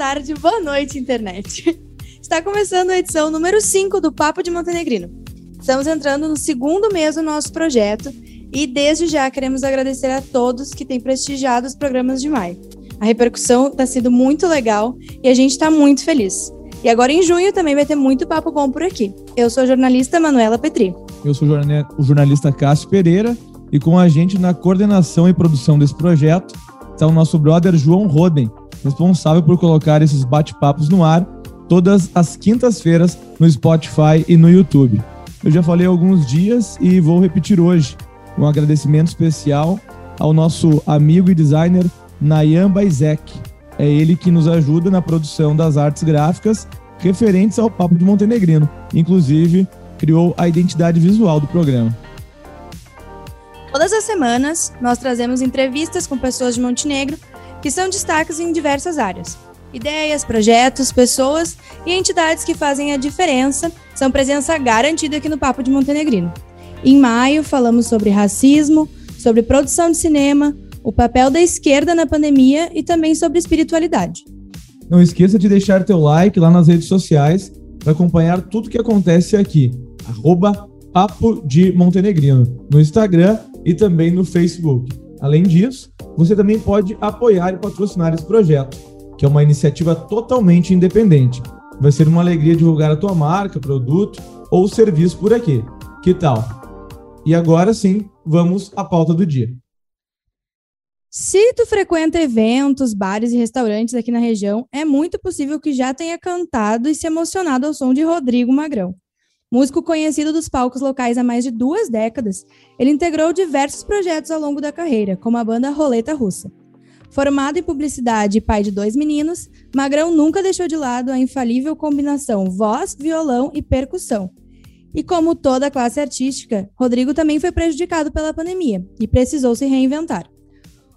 tarde, boa noite, internet. Está começando a edição número 5 do Papo de Montenegrino. Estamos entrando no segundo mês do nosso projeto e desde já queremos agradecer a todos que têm prestigiado os programas de maio. A repercussão está sendo muito legal e a gente está muito feliz. E agora em junho também vai ter muito papo bom por aqui. Eu sou a jornalista Manuela Petri. Eu sou o jornalista Cássio Pereira e com a gente na coordenação e produção desse projeto está o nosso brother João Roden, responsável por colocar esses bate-papos no ar todas as quintas-feiras no Spotify e no YouTube. Eu já falei há alguns dias e vou repetir hoje. Um agradecimento especial ao nosso amigo e designer Nayan Baizek. É ele que nos ajuda na produção das artes gráficas referentes ao Papo de Montenegrino. Inclusive, criou a identidade visual do programa. Todas as semanas, nós trazemos entrevistas com pessoas de Montenegro que são destaques em diversas áreas. Ideias, projetos, pessoas e entidades que fazem a diferença são presença garantida aqui no Papo de Montenegrino. Em maio, falamos sobre racismo, sobre produção de cinema, o papel da esquerda na pandemia e também sobre espiritualidade. Não esqueça de deixar teu like lá nas redes sociais para acompanhar tudo que acontece aqui. Arroba Papo de Montenegrino, no Instagram e também no Facebook. Além disso, você também pode apoiar e patrocinar esse projeto, que é uma iniciativa totalmente independente. Vai ser uma alegria divulgar a tua marca, produto ou serviço por aqui. Que tal? E agora sim, vamos à pauta do dia. Se tu frequenta eventos, bares e restaurantes aqui na região, é muito possível que já tenha cantado e se emocionado ao som de Rodrigo Magrão. Músico conhecido dos palcos locais há mais de duas décadas, ele integrou diversos projetos ao longo da carreira, como a banda Roleta Russa. Formado em publicidade e pai de dois meninos, Magrão nunca deixou de lado a infalível combinação voz, violão e percussão, e como toda classe artística, Rodrigo também foi prejudicado pela pandemia e precisou se reinventar.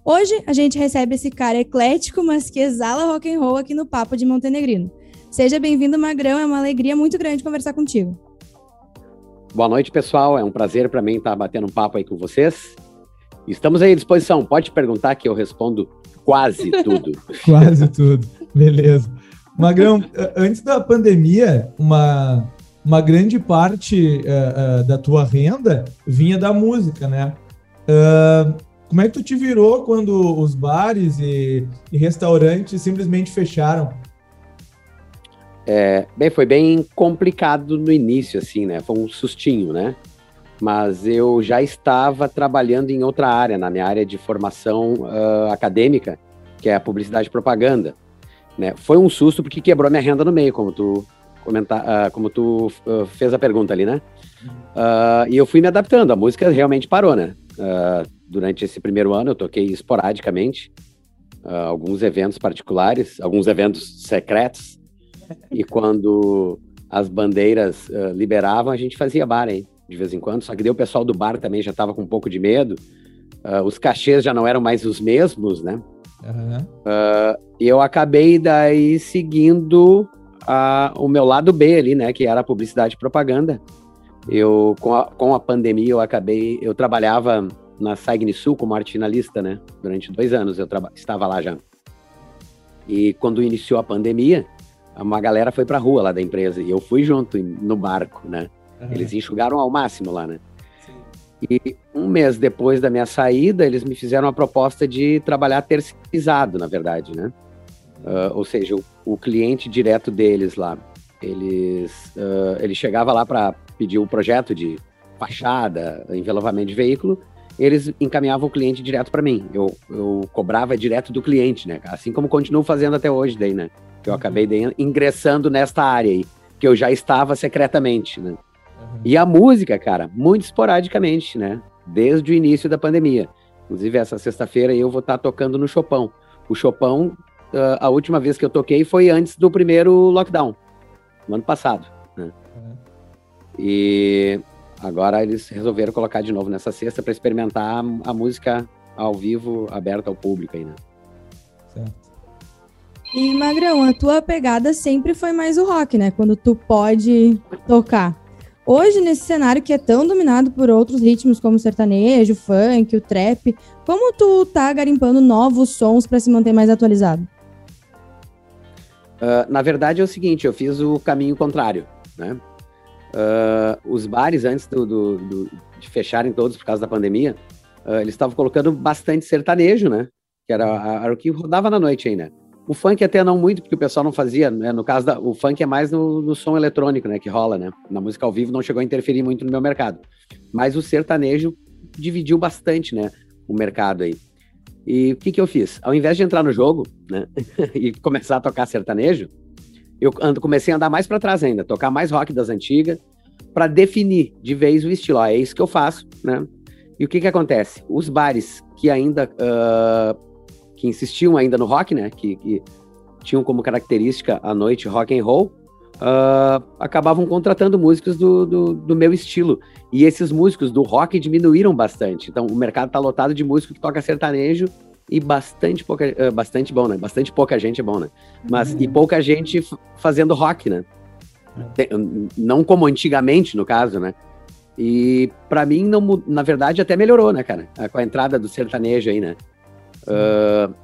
Hoje a gente recebe esse cara eclético, mas que exala rock and roll aqui no Papo de Montenegrino. Seja bem-vindo, Magrão, é uma alegria muito grande conversar contigo. Boa noite, pessoal. É um prazer para mim estar batendo um papo aí com vocês. Estamos aí à disposição. Pode perguntar que eu respondo quase tudo. quase tudo. Beleza. Magrão, antes da pandemia, uma uma grande parte uh, uh, da tua renda vinha da música, né? Uh, como é que tu te virou quando os bares e, e restaurantes simplesmente fecharam? É, bem, foi bem complicado no início, assim, né? Foi um sustinho, né? Mas eu já estava trabalhando em outra área, na minha área de formação acadêmica, que é a publicidade e propaganda. Né? Foi um susto porque quebrou minha renda no meio, como tu comentar, uh, como tu uh, fez a pergunta ali, né? Uh, e eu fui me adaptando, a música realmente parou, né? durante esse primeiro ano eu toquei esporadicamente, alguns eventos particulares, alguns eventos secretos, e quando as bandeiras liberavam, a gente fazia bar aí, de vez em quando, só que daí o pessoal do bar também já estava com um pouco de medo, os cachês já não eram mais os mesmos, né? Uhum. e eu acabei daí seguindo a, o meu lado B ali, né, que era a publicidade e propaganda. Eu, com a, com a pandemia, eu acabei, eu trabalhava na Sul como arte finalista, né, durante dois anos eu estava lá já. E quando iniciou a pandemia, uma galera foi pra rua lá da empresa e eu fui junto no barco, né. Uhum. Eles enxugaram ao máximo lá, né. E um mês depois da minha saída, eles me fizeram uma proposta de trabalhar terceirizado, na verdade, né? Uh, ou seja, o, o, cliente direto deles lá, eles, uh, ele chegava lá para pedir o projeto de fachada, envelopamento de veículo, eles encaminhavam o cliente direto para mim. Eu, eu cobrava direto do cliente, né? Assim como continuo fazendo até hoje, daí, né? Que eu uhum. acabei daí, ingressando nesta área aí, que eu já estava secretamente, né? Uhum. E a música, cara, muito esporadicamente, né? Desde o início da pandemia. Inclusive, essa sexta-feira eu vou estar tá tocando no Chopão. O Chopão uh, a última vez que eu toquei foi antes do primeiro lockdown, no ano passado. Né? Uhum. E agora eles resolveram colocar de novo nessa sexta para experimentar a, a, música ao vivo, aberta ao público aí, né? Certo. E Magrão, a tua pegada sempre foi mais o rock, né? Quando tu pode tocar. Hoje, nesse cenário que é tão dominado por outros ritmos como o sertanejo, o funk, o trap, como tu tá garimpando novos sons para se manter mais atualizado? Uh, na verdade é o seguinte, eu fiz o caminho contrário, né? Uh, os bares, antes do, do, do, de fecharem todos por causa da pandemia, uh, eles estavam colocando bastante sertanejo, né? Que era, era, o que rodava na noite ainda. O funk até não muito, porque o pessoal não fazia, né? No caso, da, o funk é mais no, no, som eletrônico, né? Que rola, né? Na música ao vivo não chegou a interferir muito no meu mercado. Mas o sertanejo dividiu bastante, né? O mercado aí. E o que, que eu fiz? Ao invés de entrar no jogo, né, e começar a tocar sertanejo, eu ando, comecei a andar mais para trás ainda, tocar mais rock das antigas, para definir de vez o estilo. É isso que eu faço, né? E o que que acontece? Os bares que ainda uh, que insistiam ainda no rock, né, que, que, tinham como característica a noite rock and roll, uh, acabavam contratando músicos do, do, do, meu estilo. E esses músicos do rock diminuíram bastante. Então, o mercado está lotado de músico que toca sertanejo e bastante pouca, uh, bastante bom, né? Bastante pouca gente é bom, né? Mas uhum. e pouca gente fazendo rock, né? É. Não como antigamente, no caso, né? E para mim, não, na verdade, até melhorou, né, cara? Com a entrada do sertanejo aí, né? Uh,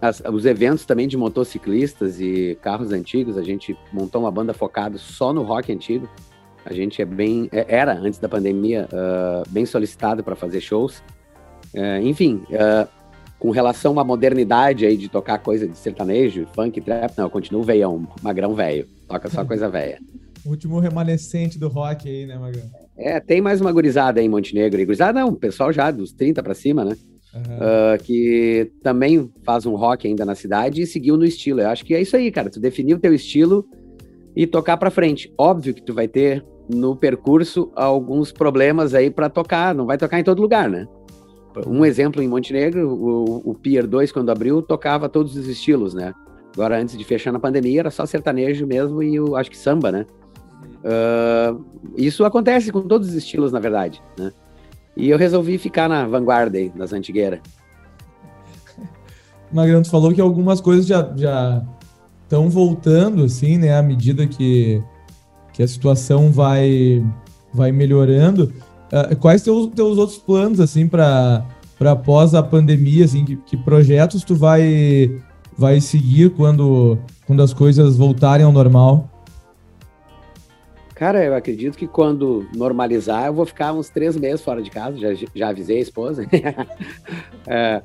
as, os eventos também de motociclistas e carros antigos, a gente montou uma banda focada só no rock antigo. A gente é bem, é, era antes da pandemia uh, bem solicitado para fazer shows. Uh, enfim, com relação à modernidade aí de tocar coisa de sertanejo, funk, trap, não, eu continuo veião, magrão velho, toca só coisa velha. O último remanescente do rock aí, né, Magrão? É, tem mais uma gurizada aí em Montenegro. E gurizada não, pessoal já dos 30 para cima, né? Uhum. Uh, que também faz um rock ainda na cidade e seguiu no estilo. Eu acho que é isso aí, cara. Tu definir o teu estilo e tocar para frente. Óbvio que tu vai ter no percurso alguns problemas aí para tocar, não vai tocar em todo lugar, né? Um exemplo em Montenegro, o, o Pier 2, quando abriu, tocava todos os estilos, né? Agora, antes de fechar na pandemia, era só sertanejo mesmo e acho que samba, né? Uh, isso acontece com todos os estilos, na verdade, né? E eu resolvi ficar na vanguarda aí, das antigueiras. Magrão, tu falou que algumas coisas já já estão voltando, assim, né? À medida que, que a situação vai, vai melhorando. Uh, quais teus teus outros planos, assim, para após a pandemia, assim? Que, que projetos tu vai, vai seguir quando, quando as coisas voltarem ao normal? Cara, eu acredito que quando normalizar, eu vou ficar uns três meses fora de casa, já, já avisei a esposa. é,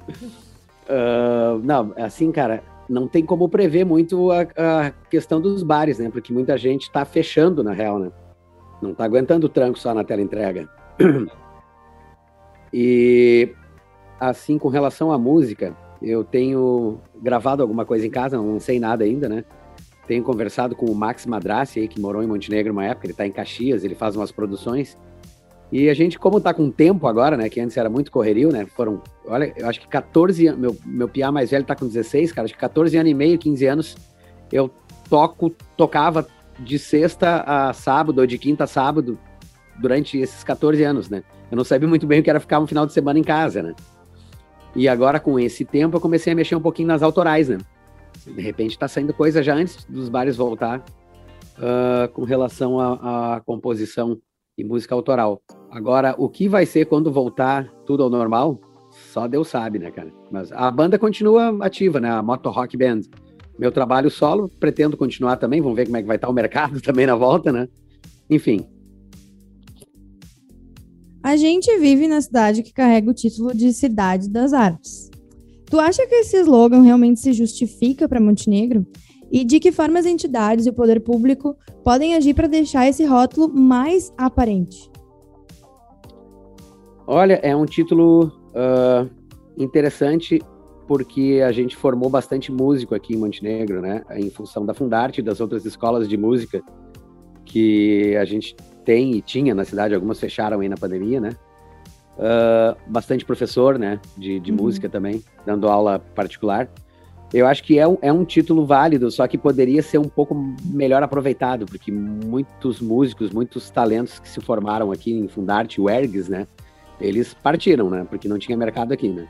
uh, não, assim, cara, não tem como prever muito a, a, questão dos bares, né? Porque muita gente está fechando, na real, né? Não está aguentando o tranco só na tela entrega. E, assim, com relação à música, eu tenho gravado alguma coisa em casa, não sei nada ainda, né? Tenho conversado com o Max Madrassi, que morou em Montenegro uma época, ele está em Caxias, ele faz umas produções. E a gente, como está com tempo agora, né, que antes era muito correrio, né, foram, olha, eu acho que 14 anos, meu, meu piá mais velho está com 16, cara, acho que 14 anos e meio, 15 anos, eu toco, tocava de sexta a sábado, ou de quinta a sábado, durante esses 14 anos, né. Eu não sabia muito bem o que era ficar um final de semana em casa, né. E agora, com esse tempo, eu comecei a mexer um pouquinho nas autorais, né. De repente está saindo coisa já antes dos bares voltar uh, com relação à composição e música autoral. Agora, o que vai ser quando voltar tudo ao normal? Só Deus sabe, né, cara? Mas a banda continua ativa, né? A Moto Rock Band. Meu trabalho solo, pretendo continuar também. Vamos ver como é que vai estar o mercado também na volta, né? Enfim. A gente vive na cidade que carrega o título de Cidade das Artes. Tu acha que esse slogan realmente se justifica para Montenegro? E de que forma as entidades e o poder público podem agir para deixar esse rótulo mais aparente? Olha, é um título uh, interessante porque a gente formou bastante músico aqui em Montenegro, né? Em função da Fundarte e das outras escolas de música que a gente tem e tinha na cidade, algumas fecharam aí na pandemia, né? uh, bastante professor, né, de, de uhum. música também, dando aula particular. Eu acho que é um, é um título válido, só que poderia ser um pouco melhor aproveitado, porque muitos músicos, muitos talentos que se formaram aqui em Fundarte, o Ergs, né, eles partiram, né, porque não tinha mercado aqui, né.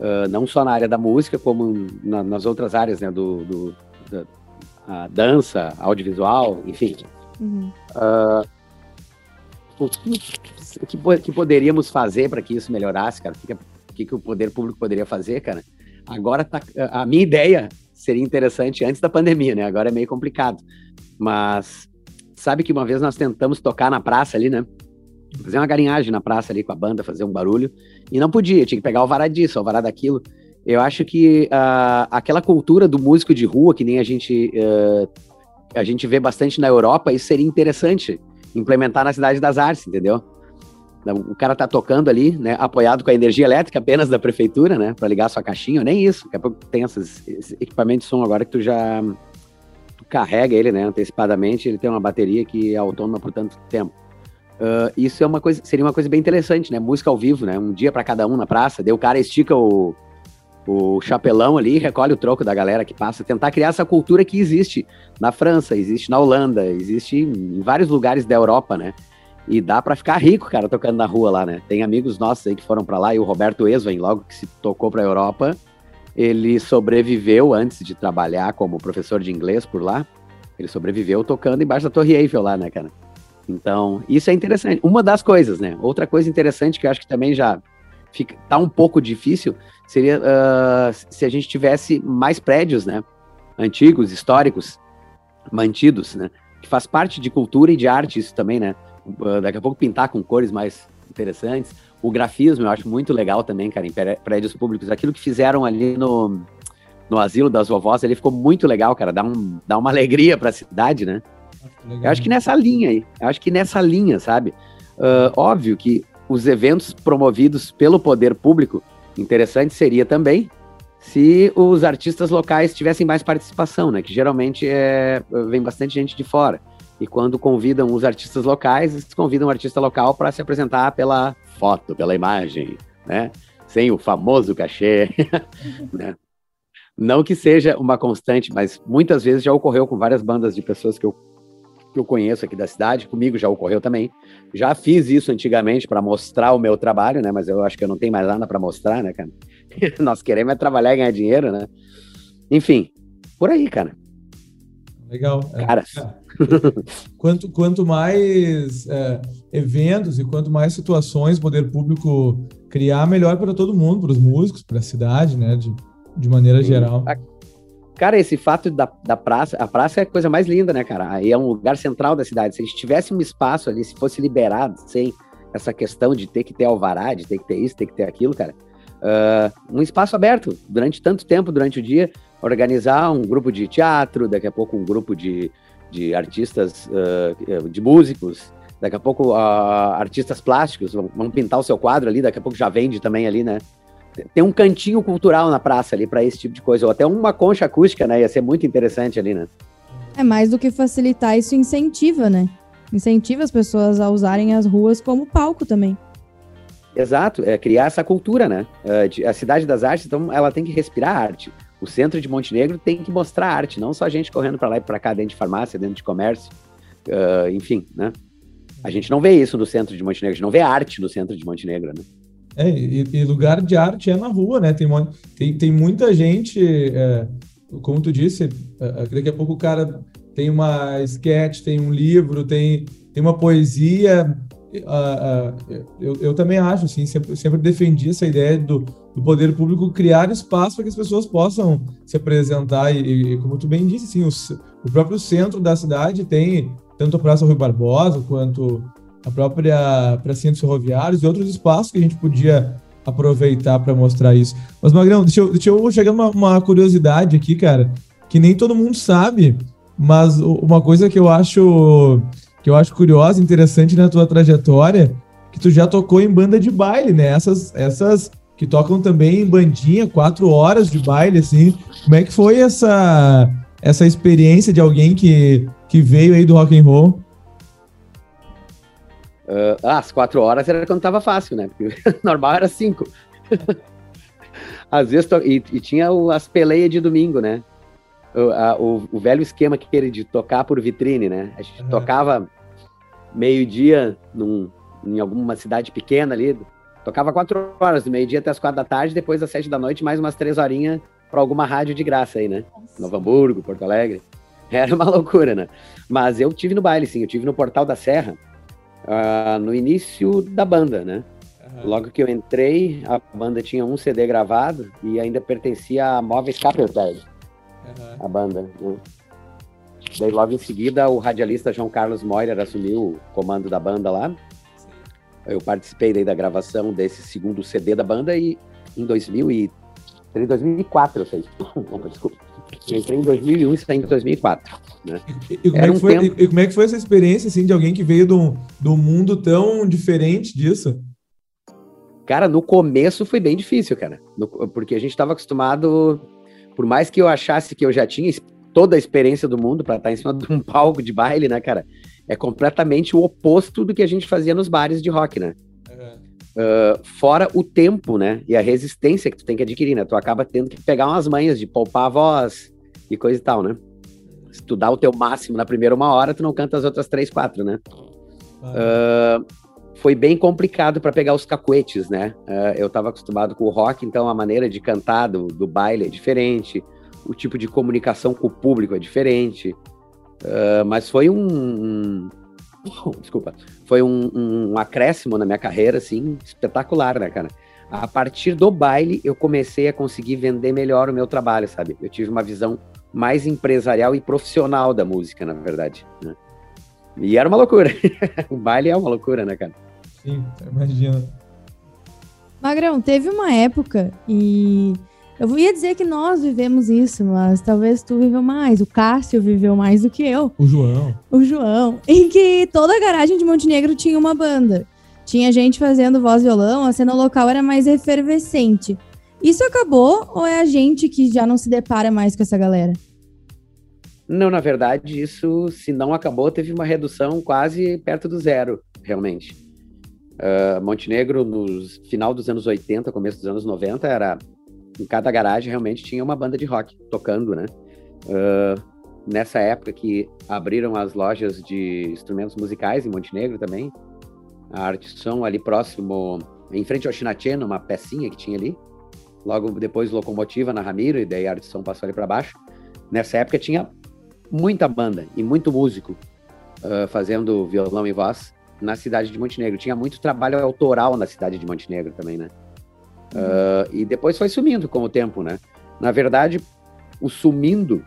Uh, não só na área da música, como na, nas outras áreas, né, do, do da dança, audiovisual, enfim. Uhum. Uh, o que, que, poderíamos fazer para que isso melhorasse, cara? O que, que, o poder público poderia fazer, cara? Agora tá, a minha ideia seria interessante antes da pandemia, né? Agora é meio complicado. Mas sabe que uma vez nós tentamos tocar na praça ali, né? Fazer uma galinhagem na praça ali com a banda, fazer um barulho. E não podia, tinha que pegar o vará disso, o vará daquilo. Eu acho que uh, aquela cultura do músico de rua, que nem a gente, uh, a gente vê bastante na Europa, isso seria interessante implementar na Cidade das Artes, entendeu? O cara tá tocando ali, né, apoiado com a energia elétrica apenas da prefeitura, né, para ligar sua caixinha, nem isso. Daqui a pouco tem esses, esses equipamentos de som agora que tu já tu carrega ele, né, antecipadamente, ele tem uma bateria que é autônoma por tanto tempo. Uh, isso é uma coisa, seria uma coisa bem interessante, né? Música ao vivo, né? Um dia para cada um na praça, daí o cara estica o, o chapelão ali, recolhe o troco da galera que passa, tentar criar essa cultura que existe na França, existe na Holanda, existe em vários lugares da Europa, né? E dá para ficar rico, cara, tocando na rua lá, né? Tem amigos nossos aí que foram para lá e o Roberto Esvain, logo que se tocou para a Europa, ele sobreviveu antes de trabalhar como professor de inglês por lá. Ele sobreviveu tocando embaixo da Torre Eiffel lá, né, cara? Então, isso é interessante. Uma das coisas, né? Outra coisa interessante que eu acho que também já fica, tá um pouco difícil seria uh, se a gente tivesse mais prédios, né? Antigos, históricos, mantidos, né? Que faz parte de cultura e de arte isso também, né? Uh, daqui a pouco pintar com cores mais interessantes. O grafismo eu acho muito legal também, cara, em prédios públicos. Aquilo que fizeram ali no, no asilo das vovós, ele ficou muito legal, cara. Dá, um, dá uma alegria para a cidade, né? Eu acho que nessa linha aí, eu acho que nessa linha, sabe? Uh, óbvio que os eventos promovidos pelo poder público, interessante seria também se os artistas locais tivessem mais participação, né? Que geralmente é, vem bastante gente de fora. E quando convidam os artistas locais, eles convidam o artista local para se apresentar pela foto, pela imagem, né? Sem o famoso cachê, né? Não que seja uma constante, mas muitas vezes já ocorreu com várias bandas de pessoas que eu que eu conheço aqui da cidade, comigo já ocorreu também. Já fiz isso antigamente para mostrar o meu trabalho, né? Mas eu acho que eu não tenho mais nada para mostrar, né, cara? Nós queremos é trabalhar e ganhar dinheiro, né? Enfim, por aí, cara. Legal. É. Cara. É. quanto, quanto mais é, eventos e quanto mais situações o poder público criar, melhor para todo mundo, para os músicos, para a cidade, né? De, de maneira Sim. geral. Cara, esse fato da, da praça, a praça é a coisa mais linda, né, cara? Aí é um lugar central da cidade. Se a gente tivesse um espaço ali, se fosse liberado, sem essa questão de ter que ter alvará, de ter que ter isso, ter que ter aquilo, cara. Uh, um espaço aberto durante tanto tempo, durante o dia, organizar um grupo de teatro, daqui a pouco um grupo de, de artistas, uh, de músicos, daqui a pouco uh, artistas plásticos vão, vão pintar o seu quadro ali, daqui a pouco já vende também ali, né? Tem um cantinho cultural na praça ali para esse tipo de coisa, ou até uma concha acústica, né? Ia ser muito interessante ali, né? É mais do que facilitar, isso incentiva, né? Incentiva as pessoas a usarem as ruas como palco também. Exato, é criar essa cultura, né? É, a cidade das artes, então, ela tem que respirar arte. O centro de Montenegro tem que mostrar arte, não só gente correndo para lá e para cá dentro de farmácia, dentro de comércio, uh, enfim, né? A gente não vê isso no centro de Montenegro, a gente não vê arte no centro de Montenegro, né? É, e, e, lugar de arte é na rua, né? Tem, tem, tem muita gente, é, como tu disse, é, é, daqui a pouco o cara tem uma sketch, tem um livro, tem, tem uma poesia. Uh, uh, eu, eu também acho, assim, sempre, sempre defendi essa ideia do, do poder público criar espaço para que as pessoas possam se apresentar. E, e como tu bem disse, assim, o, o próprio centro da cidade tem tanto a Praça Rui Barbosa quanto a própria Pracinha Ferroviários e outros espaços que a gente podia aproveitar para mostrar isso. Mas, Magrão, deixa eu, deixa eu chegar uma, uma curiosidade aqui, cara, que nem todo mundo sabe, mas uma coisa que eu acho que eu acho curiosa, interessante na tua trajetória, que tu já tocou em banda de baile, né? Essas, essas que tocam também em bandinha, quatro horas de baile, assim. Como é que foi essa essa experiência de alguém que, que veio aí do rock and roll? Uh, ah, as quatro horas era quando tava fácil, né? Porque normal era cinco. Às vezes, e, e, tinha o, as peleias de domingo, né? O, a, o, o, velho esquema que ele de tocar por vitrine, né? A gente uhum. tocava meio-dia em alguma cidade pequena ali, tocava quatro horas, do meio-dia até as quatro da tarde, depois das sete da noite, mais umas três horinhas para alguma rádio de graça aí, né? Nossa. Novo Hamburgo, Porto Alegre. Era uma loucura, né? Mas eu tive no baile, sim, eu tive no Portal da Serra uh, no início da banda, né? Uhum. Logo que eu entrei, a banda tinha um CD gravado e ainda pertencia a Móveis Capelberg. Uhum. a banda. Né? Daí logo em seguida o radialista João Carlos Moyer assumiu o comando da banda lá. Eu participei daí da gravação desse segundo CD da banda e em 2000 e em 2004 eu sei. Desculpa. Eu entrei em 2001 e saí em 2004. Né? E, como é um foi, tempo... e, como é que foi, essa experiência assim, de alguém que veio do, do mundo tão diferente disso? Cara, no começo foi bem difícil, cara. No, porque a gente estava acostumado, por mais que eu achasse que eu já tinha toda a experiência do mundo para estar em cima de um palco de baile, né, cara? É completamente o oposto do que a gente fazia nos bares de rock, né? Uh, fora o tempo, né? E a resistência que tu tem que adquirir, né? Tu acaba tendo que pegar umas manhas de poupar a voz e coisa e tal, né? Se tu dá o teu máximo na primeira uma hora, tu não canta as outras três, quatro, né? Uh, foi bem complicado para pegar os cacuetes, né? Uh, eu estava acostumado com o rock, então a maneira de cantar do, do baile é diferente, o tipo de comunicação com o público é diferente. mas foi um, um desculpa, foi um, um, acréscimo na minha carreira, assim, espetacular, né, cara? A partir do baile, eu comecei a conseguir vender melhor o meu trabalho, sabe? Eu tive uma visão mais empresarial e profissional da música, na verdade. Né? E era uma loucura. o baile é uma loucura, né, cara? Sim, imagina. Magrão, teve uma época e eu ia dizer que nós vivemos isso, mas talvez tu viveu mais. O Cássio viveu mais do que eu. O João. O João. Em que toda a garagem de Montenegro tinha uma banda. Tinha gente fazendo voz e violão, a cena local era mais efervescente. Isso acabou ou é a gente que já não se depara mais com essa galera? Não, na verdade, isso, se não acabou, teve uma redução quase perto do zero, realmente. Uh, Montenegro, no final dos anos 80, começo dos anos 90, era em cada garagem realmente tinha uma banda de rock tocando, né? Uh, nessa época que abriram as lojas de instrumentos musicais em Montenegro também, a Arte Som ali próximo, em frente ao Chinacheno, uma pecinha que tinha ali. Logo depois Locomotiva na Ramiro, e daí a Arte Som passou ali para baixo. Nessa época tinha muita banda e muito músico uh, fazendo violão e voz na cidade de Montenegro. Tinha muito trabalho autoral na cidade de Montenegro também, né? Uh, e depois foi sumindo com o tempo, né? Na verdade, o sumindo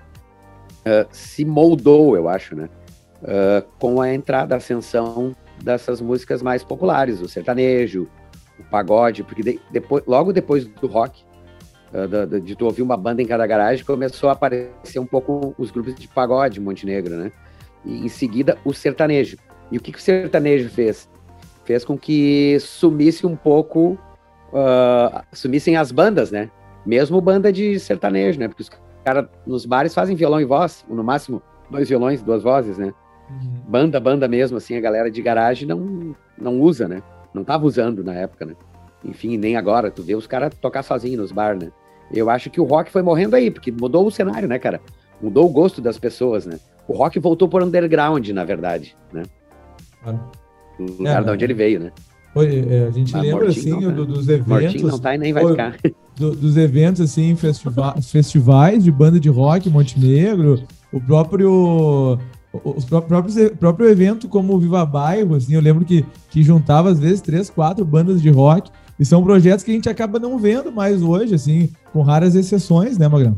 uh, se moldou, eu acho, né? Uh, com a entrada, a ascensão dessas músicas mais populares, o sertanejo, o pagode, porque de, depois, logo depois do rock, de, de tu ouvir uma banda em cada garagem, começou a aparecer um pouco os grupos de pagode Montenegro, né? E em seguida o sertanejo. E o que, que o sertanejo fez? Fez com que sumisse um pouco uh, sumissem as bandas, né? Mesmo banda de sertanejo, né? Porque os caras nos bares fazem violão e voz, no máximo dois violões, duas vozes, né? Uhum. Banda, banda mesmo, assim, a galera de garagem não, não usa, né? Não tava usando na época, né? Enfim, nem agora, tu vê os caras tocar sozinhos nos bares, né? Eu acho que o rock foi morrendo aí, porque mudou o cenário, né, cara? Mudou o gosto das pessoas, né? O rock voltou por underground, na verdade, né? No lugar é, de onde ele veio, né? É, a gente lembra assim tá. do, dos eventos. Não tá e nem vai ficar. Do, dos eventos assim, festiva festivais de banda de rock, Montenegro, o próprio os próprios próprio evento como o Viva Bairro, assim, eu lembro que, que juntava às vezes três, quatro bandas de rock, e são projetos que a gente acaba não vendo mais hoje, assim, com raras exceções, né, Magrão?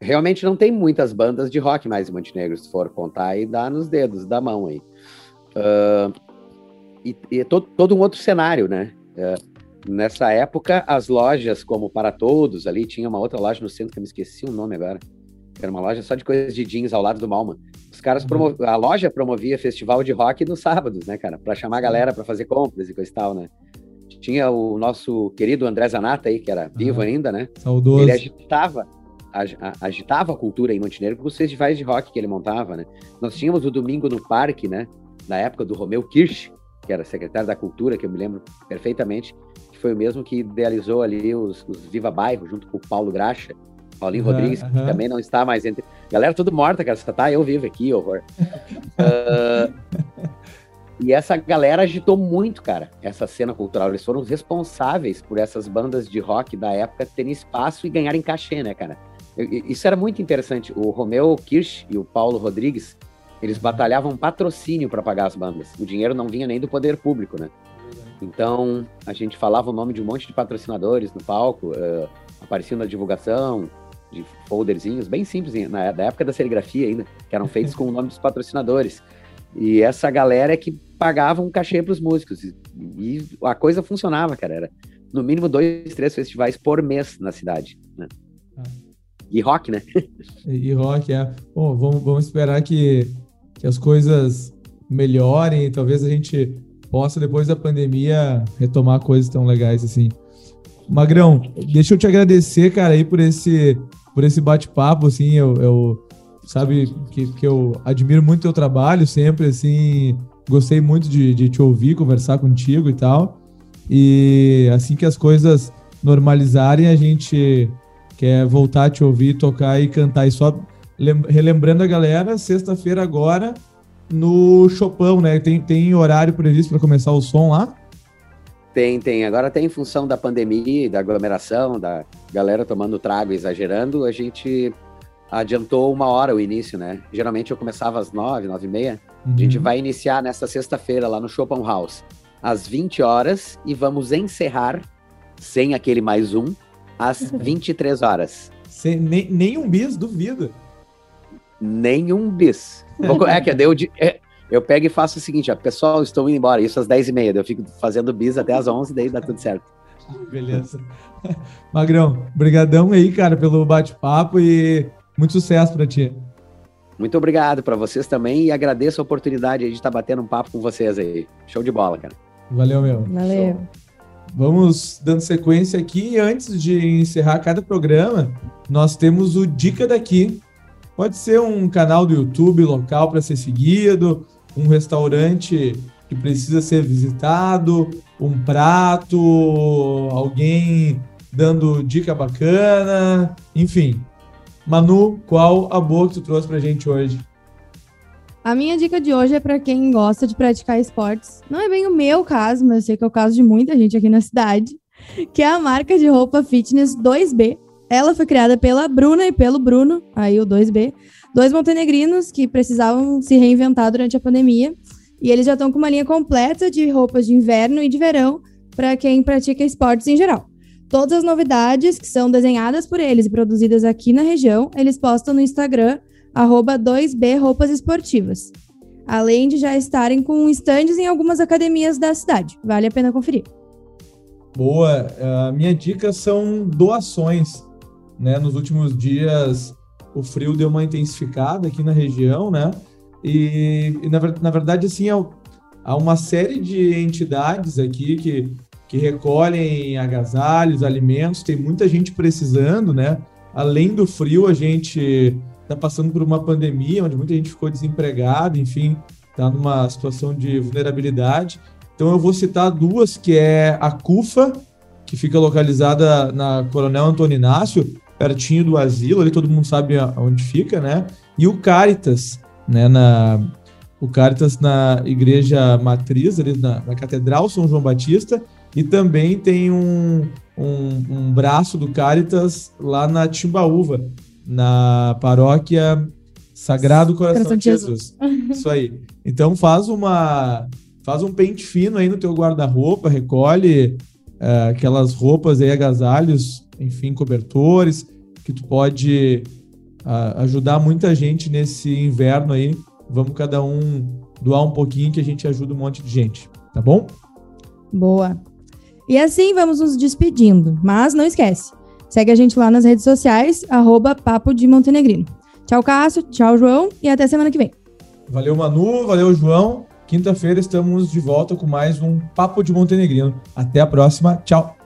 Realmente não tem muitas bandas de rock mais em Montenegro, se for contar e dá nos dedos da mão aí. Uh, e, e todo, todo um outro cenário, né? É, nessa época, as lojas, como Para Todos, ali tinha uma outra loja no centro que eu me esqueci o nome agora. Era uma loja só de coisas de jeans ao lado do Malman. Os caras uhum. a loja promovia festival de rock nos sábados, né, cara? Para chamar a galera para fazer compras e coisa e tal, né? Tinha o nosso querido André Zanata aí, que era vivo ainda, né? Saudoso. Ele agitava agitava a cultura em Montenegro com os festivais de rock que ele montava, né? Nós tínhamos o Domingo no Parque, né? Na época do Romeu Kirsch, que era secretário da Cultura, que eu me lembro perfeitamente, que foi o mesmo que idealizou ali os, os Viva Bairro, junto com o Paulo Graxa, Paulinho uhum, Rodrigues, uhum. que também não está mais entre. Galera, tudo morta, cara. Você tá, eu vivo aqui, horror. uh, e essa galera agitou muito, cara, essa cena cultural. Eles foram os responsáveis por essas bandas de rock da época terem espaço e ganharem cachê, né, cara? Isso era muito interessante. O Romeu Kirsch e o Paulo Rodrigues, eles batalhavam patrocínio para pagar as bandas. O dinheiro não vinha nem do poder público, né? Então, a gente falava o nome de um monte de patrocinadores no palco, uh, apareciam na divulgação. de folderzinhos bem simples, na da época da serigrafia ainda, que eram feitos com o nome dos patrocinadores. E essa galera é que pagava um cachê para os músicos. E, e, a coisa funcionava, cara. Era no mínimo dois, três festivais por mês na cidade. Né? Ah. E rock, né? e rock, é. Bom, vamos, vamos esperar que, que as coisas melhorem. Talvez a gente possa, depois da pandemia, retomar coisas tão legais assim. Magrão, deixa eu te agradecer, cara, aí por esse, por esse bate-papo, assim, eu, eu, sabe que, que eu admiro muito teu trabalho sempre, assim, gostei muito de, de te ouvir, conversar contigo e tal, e assim que as coisas normalizarem, a gente quer voltar a te ouvir, tocar e cantar, e só relembrando a galera, sexta-feira agora, no Chopão, né, tem, tem horário previsto para começar o som lá? Tem, tem. Agora tem em função da pandemia, da aglomeração, da galera tomando trago e exagerando, a gente adiantou uma hora o início, né? Geralmente eu começava às nove, nove e meia. Uhum. A gente uhum. vai iniciar nesta sexta-feira lá no Chopin House, às 20 horas, e vamos encerrar, sem aquele mais um, às 23 horas. Sem, nem, nem um bis, duvido. Nenhum bis. é que deu de, é, eu pego e faço o seguinte, ó, pessoal, estou indo embora, isso às 10h30, eu fico fazendo bis até às 11 daí dá tudo certo. Beleza. Magrão, brigadão aí, cara, pelo bate-papo e muito sucesso para ti. Muito obrigado para vocês também e agradeço a oportunidade de estar batendo um papo com vocês aí. Show de bola, cara. Valeu, meu. Valeu. Show. Vamos dando sequência aqui. Antes de encerrar cada programa, nós temos o Dica daqui. Pode ser um canal do YouTube local para ser seguido, um restaurante que precisa ser visitado, um prato, alguém dando dica bacana, enfim. Manu, qual a boa que tu trouxe pra gente hoje? A minha dica de hoje é para quem gosta de praticar esportes. Não é bem o meu caso, mas eu sei que é o caso de muita gente aqui na cidade, que é a marca de roupa fitness 2B. Ela foi criada pela Bruna e pelo Bruno, aí o 2B, dois montenegrinos que precisavam se reinventar durante a pandemia. E eles já estão com uma linha completa de roupas de inverno e de verão para quem pratica esportes em geral. Todas as novidades que são desenhadas por eles e produzidas aqui na região, eles postam no Instagram, 2B Roupas Esportivas. Além de já estarem com estandes em algumas academias da cidade. Vale a pena conferir. Boa. A minha dica são doações. Né? Nos últimos dias, o frio deu uma intensificada aqui na região, né? E, e na, na, verdade, assim, há uma série de entidades aqui que, que recolhem agasalhos, alimentos, tem muita gente precisando, né? Além do frio, a gente está passando por uma pandemia onde muita gente ficou desempregada, enfim, está numa situação de vulnerabilidade. Então eu vou citar duas, que é a CUFA, que fica localizada na Coronel Antônio Inácio, pertinho do asilo, ali todo mundo sabe onde fica, né? E o Caritas, né? Na, o Caritas na igreja matriz, ali na, na Catedral São João Batista, e também tem um, um, um braço do Caritas lá na Timbaúva, na paróquia Sagrado Coração, Coração de Jesus. Jesus. Isso aí. Então faz uma faz um pente fino aí no teu guarda-roupa, recolhe uh, aquelas roupas aí, agasalhos, enfim, cobertores, que tu pode uh, ajudar muita gente nesse inverno aí. Vamos cada um doar um pouquinho que a gente ajuda um monte de gente, tá bom? Boa. E assim vamos nos despedindo, mas não esquece, segue a gente lá nas redes sociais, arroba Papo de Montenegrino. Tchau, Cássio, tchau, João, e até semana que vem. Valeu, Manu, valeu, João. Quinta-feira estamos de volta com mais um Papo de Montenegrino. Até a próxima, tchau.